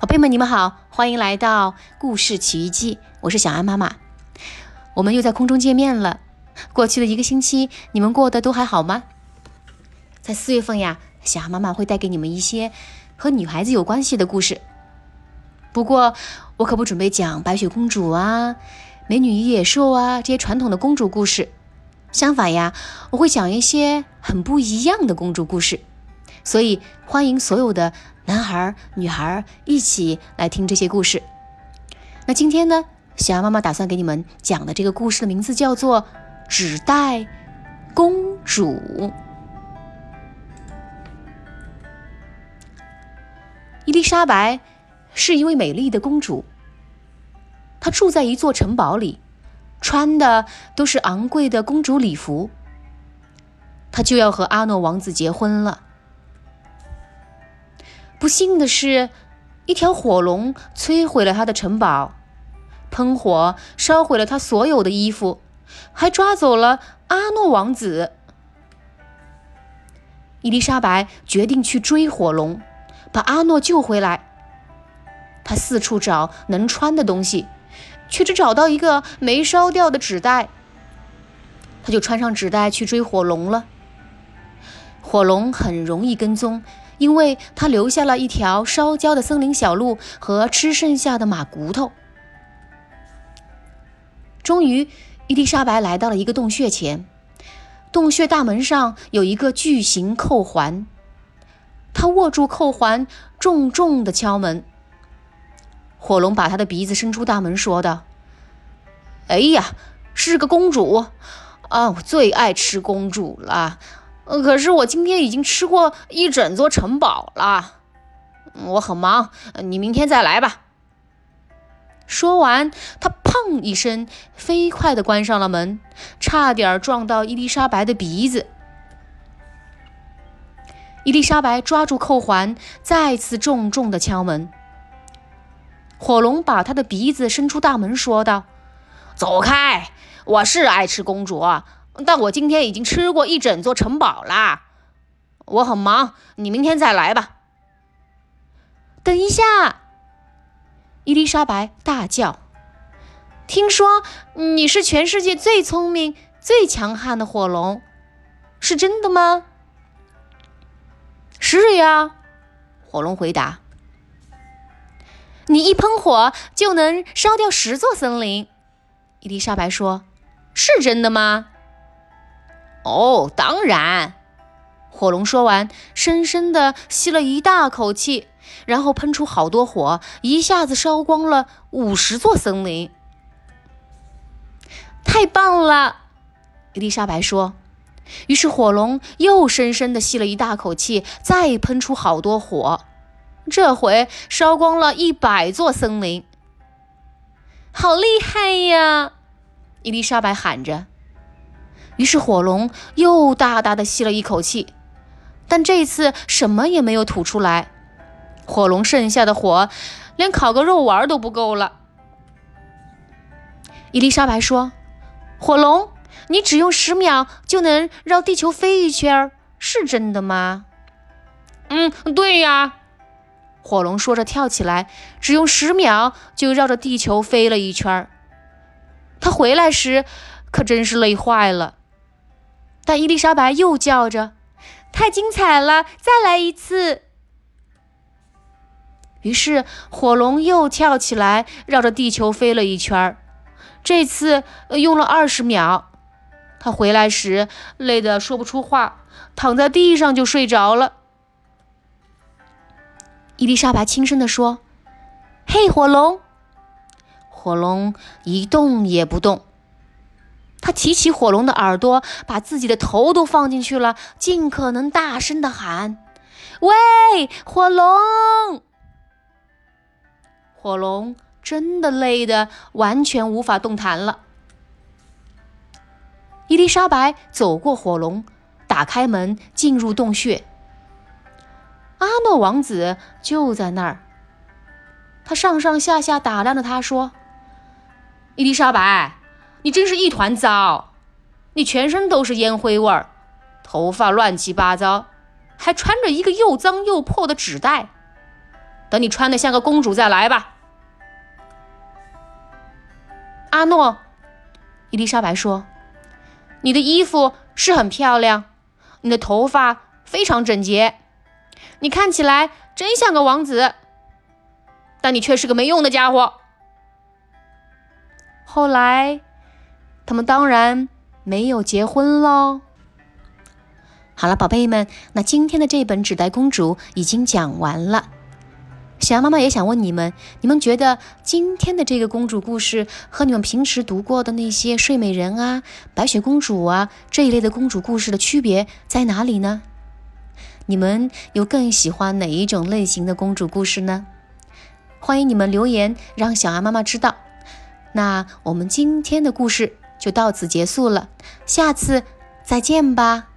宝贝们，你们好，欢迎来到故事奇遇记，我是小安妈妈。我们又在空中见面了。过去的一个星期，你们过得都还好吗？在四月份呀，小安妈妈会带给你们一些和女孩子有关系的故事。不过，我可不准备讲白雪公主啊、美女与野兽啊这些传统的公主故事。相反呀，我会讲一些很不一样的公主故事。所以，欢迎所有的。男孩、女孩一起来听这些故事。那今天呢，小羊妈妈打算给你们讲的这个故事的名字叫做《纸袋公主》。伊丽莎白是一位美丽的公主，她住在一座城堡里，穿的都是昂贵的公主礼服。她就要和阿诺王子结婚了。不幸的是，一条火龙摧毁了他的城堡，喷火烧毁了他所有的衣服，还抓走了阿诺王子。伊丽莎白决定去追火龙，把阿诺救回来。他四处找能穿的东西，却只找到一个没烧掉的纸袋。他就穿上纸袋去追火龙了。火龙很容易跟踪。因为他留下了一条烧焦的森林小路和吃剩下的马骨头。终于，伊丽莎白来到了一个洞穴前，洞穴大门上有一个巨型扣环。她握住扣环，重重的敲门。火龙把他的鼻子伸出大门，说道：“哎呀，是个公主啊！我最爱吃公主了。”可是我今天已经吃过一整座城堡了，我很忙，你明天再来吧。说完，他砰一声，飞快地关上了门，差点撞到伊丽莎白的鼻子。伊丽莎白抓住扣环，再次重重地敲门。火龙把他的鼻子伸出大门，说道：“走开，我是爱吃公主。”但我今天已经吃过一整座城堡啦，我很忙，你明天再来吧。等一下，伊丽莎白大叫：“听说你是全世界最聪明、最强悍的火龙，是真的吗？”“是呀。”火龙回答。“你一喷火就能烧掉十座森林。”伊丽莎白说：“是真的吗？”哦，当然。火龙说完，深深的吸了一大口气，然后喷出好多火，一下子烧光了五十座森林。太棒了，伊丽莎白说。于是火龙又深深的吸了一大口气，再喷出好多火，这回烧光了一百座森林。好厉害呀！伊丽莎白喊着。于是火龙又大大的吸了一口气，但这次什么也没有吐出来。火龙剩下的火，连烤个肉丸都不够了。伊丽莎白说：“火龙，你只用十秒就能绕地球飞一圈，是真的吗？”“嗯，对呀。”火龙说着跳起来，只用十秒就绕着地球飞了一圈。他回来时可真是累坏了。但伊丽莎白又叫着：“太精彩了，再来一次！”于是火龙又跳起来，绕着地球飞了一圈儿这次用了二十秒。他回来时累得说不出话，躺在地上就睡着了。伊丽莎白轻声地说：“嘿，火龙！”火龙一动也不动。他提起火龙的耳朵，把自己的头都放进去了，尽可能大声的喊：“喂，火龙！”火龙真的累得完全无法动弹了。伊丽莎白走过火龙，打开门进入洞穴。阿诺王子就在那儿，他上上下下打量着他，说：“伊丽莎白。”你真是一团糟！你全身都是烟灰味儿，头发乱七八糟，还穿着一个又脏又破的纸袋。等你穿的像个公主再来吧。阿诺，伊丽莎白说：“你的衣服是很漂亮，你的头发非常整洁，你看起来真像个王子。但你却是个没用的家伙。”后来，他们当然没有结婚喽。好了，宝贝们，那今天的这本《纸袋公主》已经讲完了。小羊妈妈也想问你们：你们觉得今天的这个公主故事和你们平时读过的那些睡美人啊、白雪公主啊这一类的公主故事的区别在哪里呢？你们又更喜欢哪一种类型的公主故事呢？欢迎你们留言，让小羊妈妈知道。那我们今天的故事就到此结束了，下次再见吧。